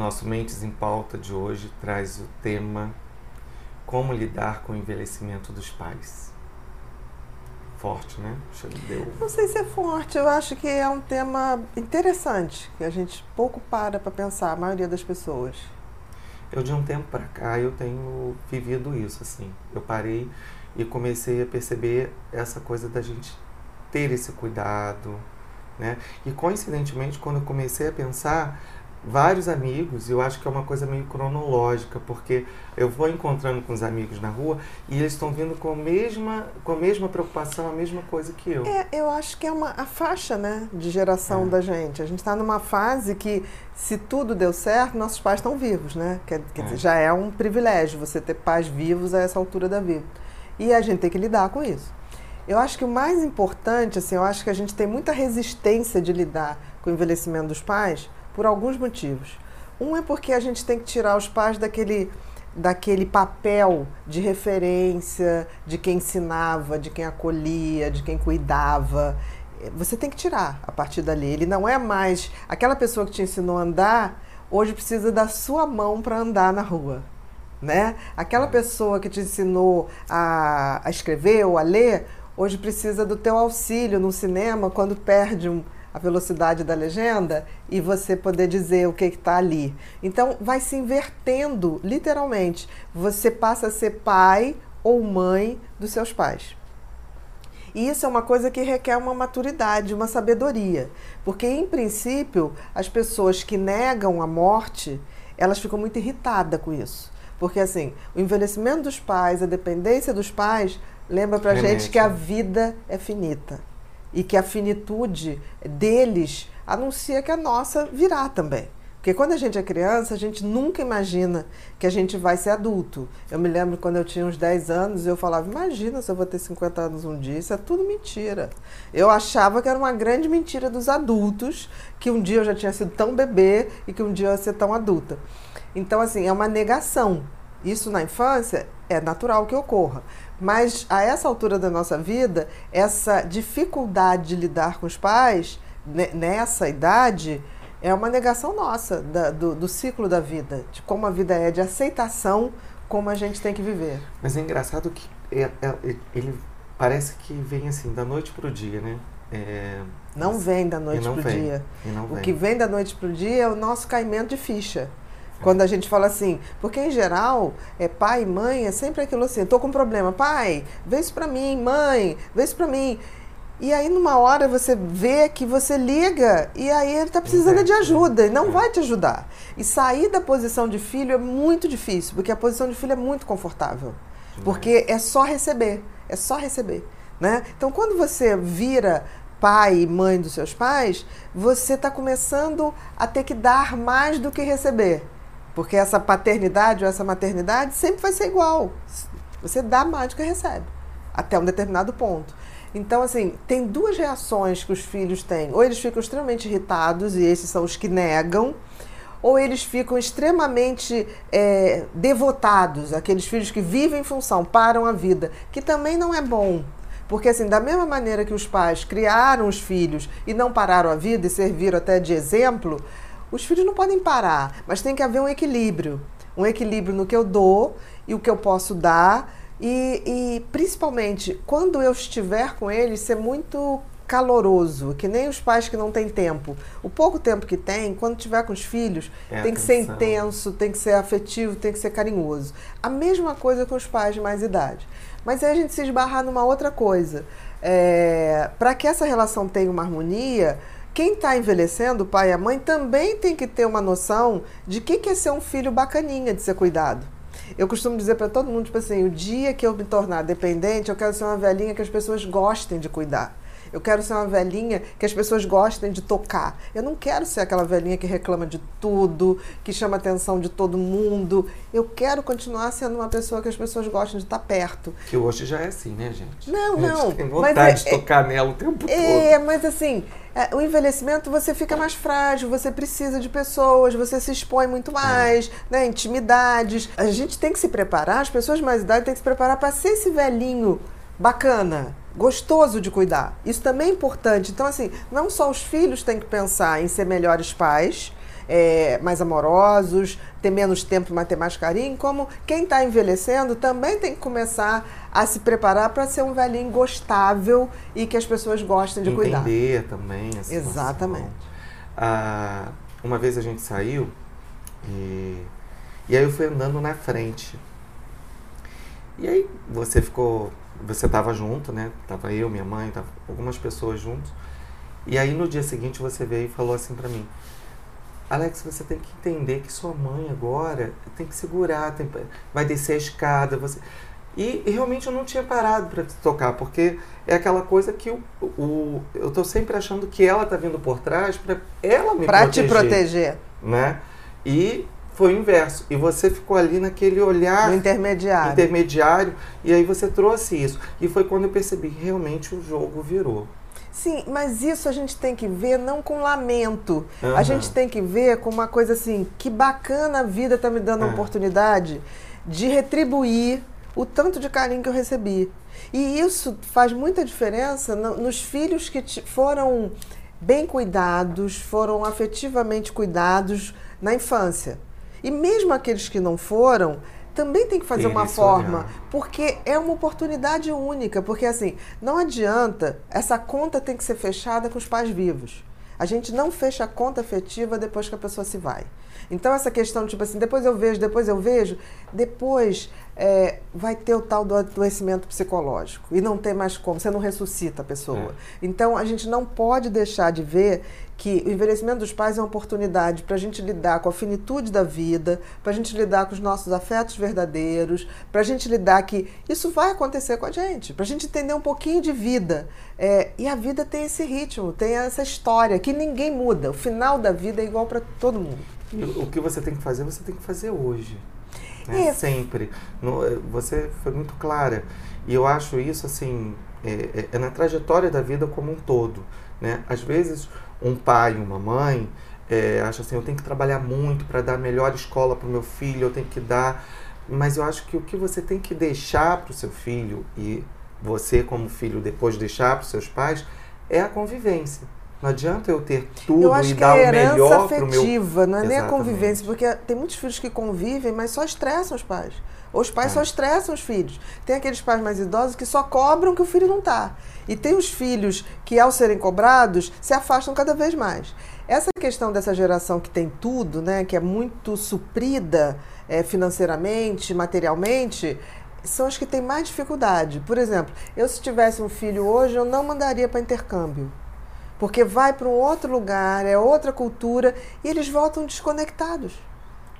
Nosso Mentes em Pauta de hoje traz o tema Como lidar com o envelhecimento dos pais. Forte, né? Deu... Não sei se é forte, eu acho que é um tema interessante, que a gente pouco para para pensar, a maioria das pessoas. Eu de um tempo para cá eu tenho vivido isso assim. Eu parei e comecei a perceber essa coisa da gente ter esse cuidado, né? E coincidentemente, quando eu comecei a pensar, vários amigos, e eu acho que é uma coisa meio cronológica, porque eu vou encontrando com os amigos na rua e eles estão vindo com a mesma, com a mesma preocupação, a mesma coisa que eu. É, eu acho que é uma, a faixa né, de geração é. da gente. A gente está numa fase que, se tudo deu certo, nossos pais estão vivos, né? Quer, quer é. dizer, já é um privilégio você ter pais vivos a essa altura da vida. E a gente tem que lidar com isso. Eu acho que o mais importante, assim, eu acho que a gente tem muita resistência de lidar com o envelhecimento dos pais por alguns motivos. Um é porque a gente tem que tirar os pais daquele daquele papel de referência, de quem ensinava, de quem acolhia, de quem cuidava. Você tem que tirar a partir dali. Ele não é mais aquela pessoa que te ensinou a andar, hoje precisa da sua mão para andar na rua. Né? Aquela pessoa que te ensinou a, a escrever ou a ler, hoje precisa do teu auxílio no cinema quando perde um, a velocidade da legenda e você poder dizer o que está ali. Então, vai se invertendo, literalmente. Você passa a ser pai ou mãe dos seus pais. E isso é uma coisa que requer uma maturidade, uma sabedoria. Porque, em princípio, as pessoas que negam a morte, elas ficam muito irritadas com isso. Porque, assim, o envelhecimento dos pais, a dependência dos pais, lembra pra Remete. gente que a vida é finita e que a finitude deles anuncia que a nossa virá também. Porque quando a gente é criança, a gente nunca imagina que a gente vai ser adulto. Eu me lembro quando eu tinha uns 10 anos, eu falava: Imagina se eu vou ter 50 anos um dia. Isso é tudo mentira. Eu achava que era uma grande mentira dos adultos, que um dia eu já tinha sido tão bebê e que um dia eu ia ser tão adulta. Então, assim, é uma negação. Isso na infância é natural que ocorra. Mas a essa altura da nossa vida, essa dificuldade de lidar com os pais, nessa idade, é uma negação nossa da, do, do, ciclo da vida, de como a vida é, de aceitação como a gente tem que viver. Mas é engraçado que é, é, ele parece que vem assim, da noite para o dia, né? É, não vem da noite para o dia. O que vem da noite para o dia é o nosso caimento de ficha. Quando a gente fala assim, porque em geral, é pai e mãe é sempre aquilo assim, tô com um problema, pai, vê isso para mim, mãe, vê isso para mim. E aí numa hora você vê que você liga e aí ele está precisando de ajuda e não é. vai te ajudar. E sair da posição de filho é muito difícil, porque a posição de filho é muito confortável. Porque é só receber, é só receber, né? Então quando você vira pai e mãe dos seus pais, você está começando a ter que dar mais do que receber. Porque essa paternidade ou essa maternidade sempre vai ser igual. Você dá que recebe, até um determinado ponto. Então, assim, tem duas reações que os filhos têm. Ou eles ficam extremamente irritados, e esses são os que negam, ou eles ficam extremamente é, devotados, aqueles filhos que vivem em função, param a vida, que também não é bom. Porque, assim, da mesma maneira que os pais criaram os filhos e não pararam a vida e serviram até de exemplo, os filhos não podem parar, mas tem que haver um equilíbrio. Um equilíbrio no que eu dou e o que eu posso dar. E, e principalmente, quando eu estiver com eles, ser muito caloroso, que nem os pais que não têm tempo. O pouco tempo que tem, quando tiver com os filhos, é tem que ser intenso, tem que ser afetivo, tem que ser carinhoso. A mesma coisa com os pais de mais idade. Mas aí a gente se esbarrar numa outra coisa. É, Para que essa relação tenha uma harmonia, quem está envelhecendo, o pai e a mãe, também tem que ter uma noção de que, que é ser um filho bacaninha de ser cuidado. Eu costumo dizer para todo mundo, tipo assim, o dia que eu me tornar dependente, eu quero ser uma velhinha que as pessoas gostem de cuidar. Eu quero ser uma velhinha que as pessoas gostem de tocar. Eu não quero ser aquela velhinha que reclama de tudo, que chama a atenção de todo mundo. Eu quero continuar sendo uma pessoa que as pessoas gostem de estar perto. Que hoje já é assim, né, gente? Não, não. Tem vontade é, de tocar é, nela o tempo é, todo. É, mas assim, é, o envelhecimento você fica mais frágil, você precisa de pessoas, você se expõe muito mais, é. né? Intimidades. A gente tem que se preparar, as pessoas mais idade têm que se preparar para ser esse velhinho bacana, gostoso de cuidar. Isso também é importante. Então, assim, não só os filhos têm que pensar em ser melhores pais, é, mais amorosos, ter menos tempo, mas ter mais carinho, como quem está envelhecendo também tem que começar a se preparar para ser um velhinho gostável e que as pessoas gostem de Entender cuidar. Entender também. A Exatamente. Ah, uma vez a gente saiu e, e aí eu fui andando na frente. E aí você ficou, você estava junto, né? Tava eu, minha mãe, tava algumas pessoas juntos. E aí no dia seguinte você veio e falou assim para mim: Alex, você tem que entender que sua mãe agora tem que segurar, tem, vai descer a escada, você e, e, realmente eu não tinha parado para tocar, porque é aquela coisa que o, o, eu estou sempre achando que ela está vindo por trás para ela me pra proteger. Para te proteger. Né? E foi o inverso. E você ficou ali naquele olhar. No intermediário. Intermediário. E aí você trouxe isso. E foi quando eu percebi que realmente o jogo virou. Sim, mas isso a gente tem que ver não com lamento. Uhum. A gente tem que ver com uma coisa assim, que bacana a vida está me dando a é. oportunidade de retribuir o tanto de carinho que eu recebi. E isso faz muita diferença no, nos filhos que foram bem cuidados, foram afetivamente cuidados na infância. E mesmo aqueles que não foram, também tem que fazer tem uma forma, olhar. porque é uma oportunidade única, porque assim, não adianta, essa conta tem que ser fechada com os pais vivos. A gente não fecha a conta afetiva depois que a pessoa se vai. Então, essa questão, tipo assim, depois eu vejo, depois eu vejo, depois é, vai ter o tal do adoecimento psicológico. E não tem mais como, você não ressuscita a pessoa. É. Então, a gente não pode deixar de ver que o envelhecimento dos pais é uma oportunidade para a gente lidar com a finitude da vida, para a gente lidar com os nossos afetos verdadeiros, para a gente lidar que isso vai acontecer com a gente, para a gente entender um pouquinho de vida. É, e a vida tem esse ritmo, tem essa história que ninguém muda. O final da vida é igual para todo mundo. O que você tem que fazer, você tem que fazer hoje. Né? Sempre. No, eh, você foi muito clara. E eu acho isso, assim, é, é, é, na trajetória da vida como um todo. Né? Às vezes, um pai, uma mãe, é, acha assim, eu tenho que trabalhar muito para dar a melhor escola para o meu filho, eu tenho que dar... Mas eu acho que o que você tem que deixar para o seu filho, e você como filho depois deixar para os seus pais, é a convivência. Não adianta eu ter tudo eu acho e que dar é o melhor o meu... não é Exatamente. nem a convivência, porque tem muitos filhos que convivem, mas só estressam os pais. Ou os pais é. só estressam os filhos. Tem aqueles pais mais idosos que só cobram que o filho não está. E tem os filhos que, ao serem cobrados, se afastam cada vez mais. Essa questão dessa geração que tem tudo, né, que é muito suprida é, financeiramente, materialmente, são as que têm mais dificuldade. Por exemplo, eu se tivesse um filho hoje, eu não mandaria para intercâmbio porque vai para um outro lugar, é outra cultura e eles voltam desconectados.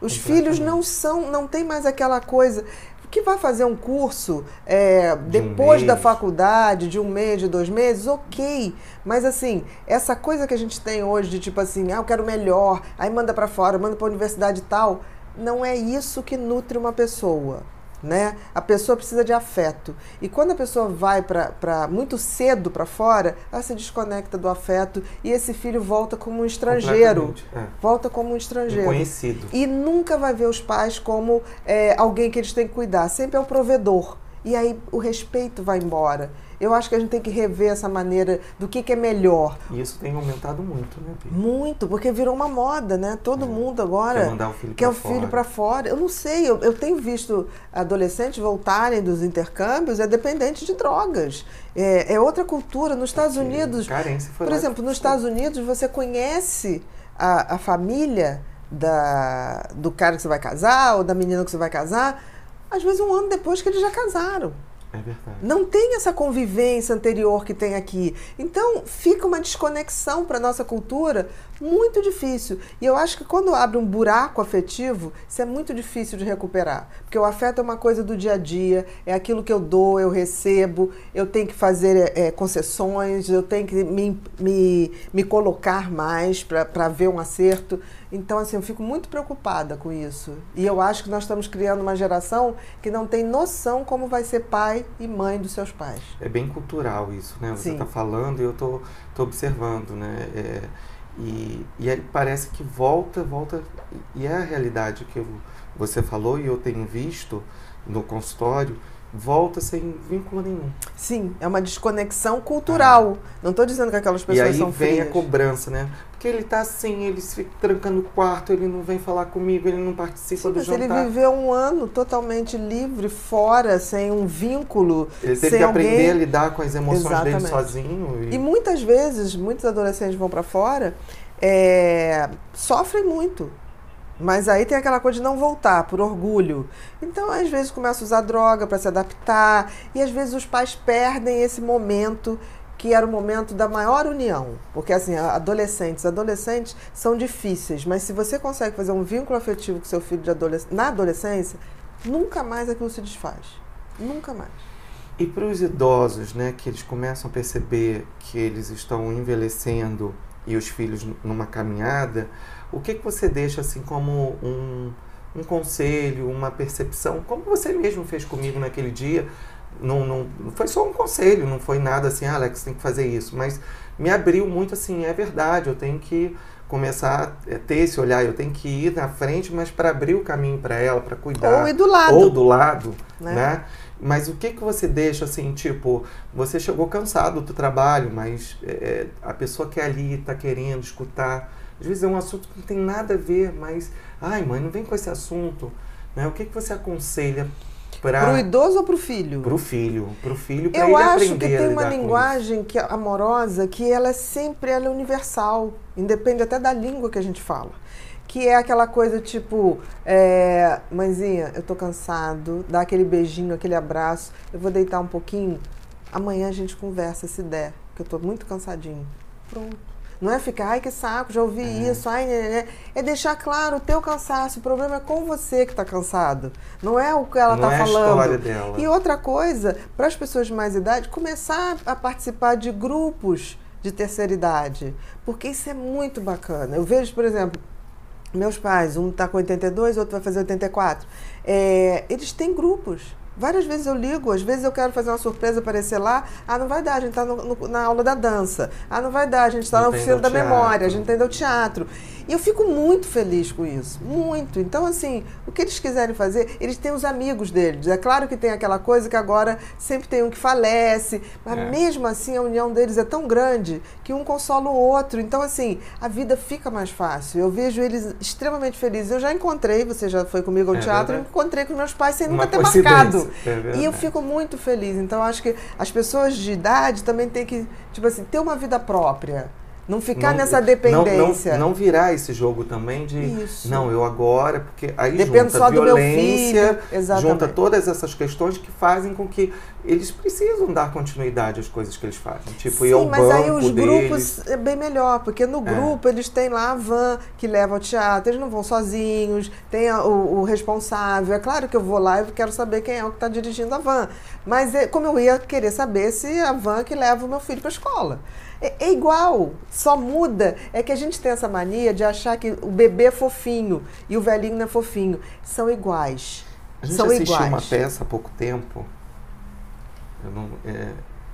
Os filhos não são, não tem mais aquela coisa que vai fazer um curso é, de depois um da faculdade, de um mês, de dois meses, ok. Mas assim, essa coisa que a gente tem hoje de tipo assim, ah, eu quero melhor, aí manda para fora, manda para a universidade e tal, não é isso que nutre uma pessoa né? A pessoa precisa de afeto. E quando a pessoa vai para muito cedo para fora, ela se desconecta do afeto e esse filho volta como um estrangeiro. É. Volta como um estrangeiro. Conhecido. E nunca vai ver os pais como é, alguém que eles têm que cuidar. Sempre é o provedor. E aí o respeito vai embora. Eu acho que a gente tem que rever essa maneira do que, que é melhor. E isso tem aumentado muito, né, Pia? Muito, porque virou uma moda, né? Todo é. mundo agora quer mandar o filho quer o filho para fora. Eu não sei, eu, eu tenho visto adolescentes voltarem dos intercâmbios, é dependente de drogas. É, é outra cultura. Nos Estados Unidos, por exemplo, nos Estados Unidos você conhece a, a família da, do cara que você vai casar ou da menina que você vai casar, às vezes um ano depois que eles já casaram. É verdade. Não tem essa convivência anterior que tem aqui. Então, fica uma desconexão para a nossa cultura muito difícil. E eu acho que quando abre um buraco afetivo, isso é muito difícil de recuperar. Porque o afeto é uma coisa do dia a dia, é aquilo que eu dou, eu recebo, eu tenho que fazer é, concessões, eu tenho que me, me, me colocar mais para ver um acerto. Então, assim, eu fico muito preocupada com isso. E eu acho que nós estamos criando uma geração que não tem noção como vai ser pai e mãe dos seus pais. É bem cultural isso, né? Você está falando e eu estou observando, né? É, e, e aí parece que volta, volta, e é a realidade que eu, você falou e eu tenho visto no consultório, volta sem vínculo nenhum. Sim, é uma desconexão cultural. Ah. Não estou dizendo que aquelas pessoas são frias. E aí vem a cobrança, né? Porque ele está assim, ele se fica trancando no quarto, ele não vem falar comigo, ele não participa Sim, do mas jantar. ele viveu um ano totalmente livre, fora, sem um vínculo. Ele teve que alguém... aprender a lidar com as emoções Exatamente. dele sozinho. E... e muitas vezes, muitos adolescentes vão para fora, é, sofrem muito mas aí tem aquela coisa de não voltar, por orgulho. Então, às vezes, começa a usar droga para se adaptar, e às vezes os pais perdem esse momento que era o momento da maior união. Porque, assim, adolescentes, adolescentes são difíceis, mas se você consegue fazer um vínculo afetivo com seu filho de adolesc na adolescência, nunca mais aquilo se desfaz. Nunca mais. E para os idosos, né, que eles começam a perceber que eles estão envelhecendo e os filhos numa caminhada, o que, que você deixa assim como um, um conselho, uma percepção, como você mesmo fez comigo naquele dia? Não, não, foi só um conselho, não foi nada assim, ah, Alex, tem que fazer isso, mas me abriu muito assim, é verdade, eu tenho que começar a ter esse olhar, eu tenho que ir na frente, mas para abrir o caminho para ela, para cuidar. Ou ir do lado. Ou do lado, né? né? Mas o que que você deixa assim, tipo, você chegou cansado do trabalho, mas é, a pessoa que é ali está querendo escutar, às vezes é um assunto que não tem nada a ver, mas, ai mãe, não vem com esse assunto. Né? O que, que você aconselha para o idoso ou para o filho? Para o filho, para o filho, aprender Eu acho que tem uma linguagem que amorosa que ela é sempre ela é universal, independe até da língua que a gente fala. Que é aquela coisa tipo, é, mãezinha, eu tô cansado, dá aquele beijinho, aquele abraço, eu vou deitar um pouquinho, amanhã a gente conversa se der, que eu tô muito cansadinho. Pronto. Não é ficar, ai que saco, já ouvi é. isso, ai, né, né, né. É deixar claro o teu cansaço. O problema é com você que está cansado. Não é o que ela está é falando. dela. E outra coisa, para as pessoas de mais idade, começar a participar de grupos de terceira idade. Porque isso é muito bacana. Eu vejo, por exemplo, meus pais, um está com 82, outro vai fazer 84. É, eles têm grupos. Várias vezes eu ligo, às vezes eu quero fazer uma surpresa aparecer lá. Ah, não vai dar, a gente está na aula da dança. Ah, não vai dar, a gente está na oficina da memória, a gente o teatro. E eu fico muito feliz com isso, muito. Então, assim, o que eles quiserem fazer, eles têm os amigos deles. É claro que tem aquela coisa que agora sempre tem um que falece, mas é. mesmo assim a união deles é tão grande que um consola o outro. Então, assim, a vida fica mais fácil. Eu vejo eles extremamente felizes. Eu já encontrei, você já foi comigo ao é teatro, eu encontrei com meus pais sem Uma nunca ter marcado. É e eu fico muito feliz. Então, acho que as pessoas de idade também têm que, tipo assim, ter uma vida própria. Não ficar não, nessa dependência. Não, não, não, virar esse jogo também de Isso. não, eu agora, porque aí Depende junta violência, junta todas essas questões que fazem com que eles precisam dar continuidade às coisas que eles fazem. Tipo, Sim, mas banco aí os deles. grupos é bem melhor, porque no é. grupo eles têm lá a van que leva ao teatro, eles não vão sozinhos, tem o, o, responsável. É claro que eu vou lá e quero saber quem é o que está dirigindo a van. Mas é, como eu ia querer saber se a van que leva o meu filho para a escola. É, é, igual, só muda. É que a gente tem essa mania de achar que o bebê é fofinho e o velhinho não é fofinho. São iguais. A gente São assistiu iguais. uma peça há pouco tempo. Eu, não, é,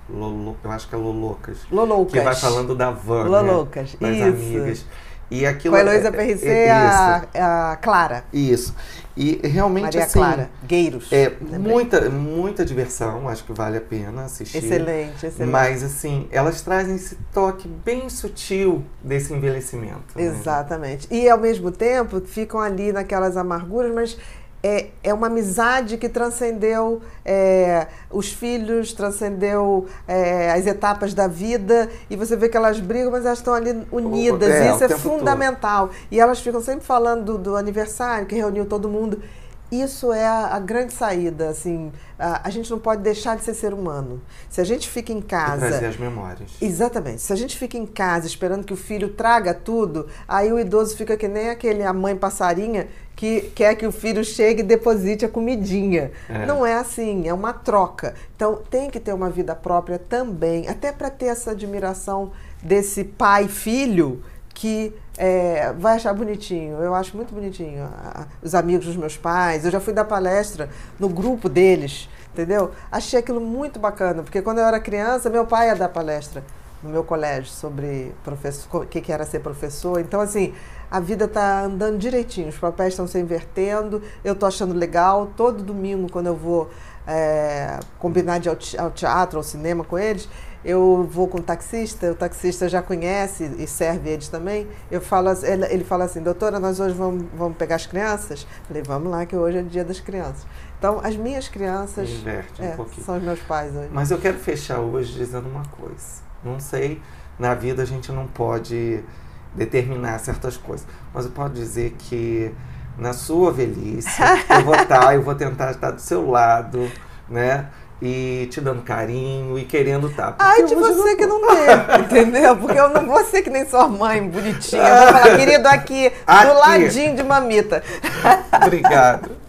Lolo, eu acho que é Lolocas. Lolocas. Que vai falando da van, Lolocas. Né? Das Isso. amigas. E aquilo Com a Heloísa PRC é, é, a, a Clara. Isso. E realmente Maria assim, Clara, Gueiros. É muita, muita diversão, acho que vale a pena assistir. Excelente, excelente. Mas assim, elas trazem esse toque bem sutil desse envelhecimento. Né? Exatamente. Né? E ao mesmo tempo ficam ali naquelas amarguras, mas é, é uma amizade que transcendeu é, os filhos, transcendeu é, as etapas da vida, e você vê que elas brigam, mas elas estão ali unidas, é, isso é fundamental. Todo. E elas ficam sempre falando do, do aniversário, que reuniu todo mundo isso é a, a, grande saída, assim, a, a, gente não pode deixar de ser ser humano. Se a gente fica em casa... E trazer as memórias. Exatamente. Se a gente fica em casa esperando que o filho traga tudo, aí o idoso fica que nem aquele, a mãe passarinha que quer que o filho chegue e deposite a comidinha. É. Não é assim, é uma troca. Então tem que ter uma vida própria também, até para ter essa admiração desse pai-filho que é, vai achar bonitinho. Eu acho muito bonitinho. Os amigos dos meus pais. Eu já fui dar palestra no grupo deles, entendeu? Achei aquilo muito bacana, porque quando eu era criança, meu pai ia dar palestra no meu colégio sobre o que, que era ser professor. Então, assim, a vida está andando direitinho, os papéis estão se invertendo, eu estou achando legal. Todo domingo, quando eu vou é, combinar de ao teatro, ao cinema com eles, eu vou com o taxista, o taxista já conhece e serve eles também. Eu falo, ele, fala assim, doutora, nós hoje vamos, vamos pegar as crianças? Falei, vamos lá, que hoje é dia das crianças. Então, as minhas crianças Inverte um é, são os meus pais hoje. Mas eu quero fechar hoje dizendo uma coisa. Não sei, na vida a gente não pode determinar certas coisas, mas eu posso dizer que na sua velhice eu vou estar, tá, eu vou tentar estar do seu lado, né? E te dando carinho e querendo estar. Tá, Ai, de você não... que não tem, entendeu? Porque eu não vou ser que nem sua mãe, bonitinha. Eu vou falar, querido, aqui, aqui. do ladinho de mamita. Obrigado.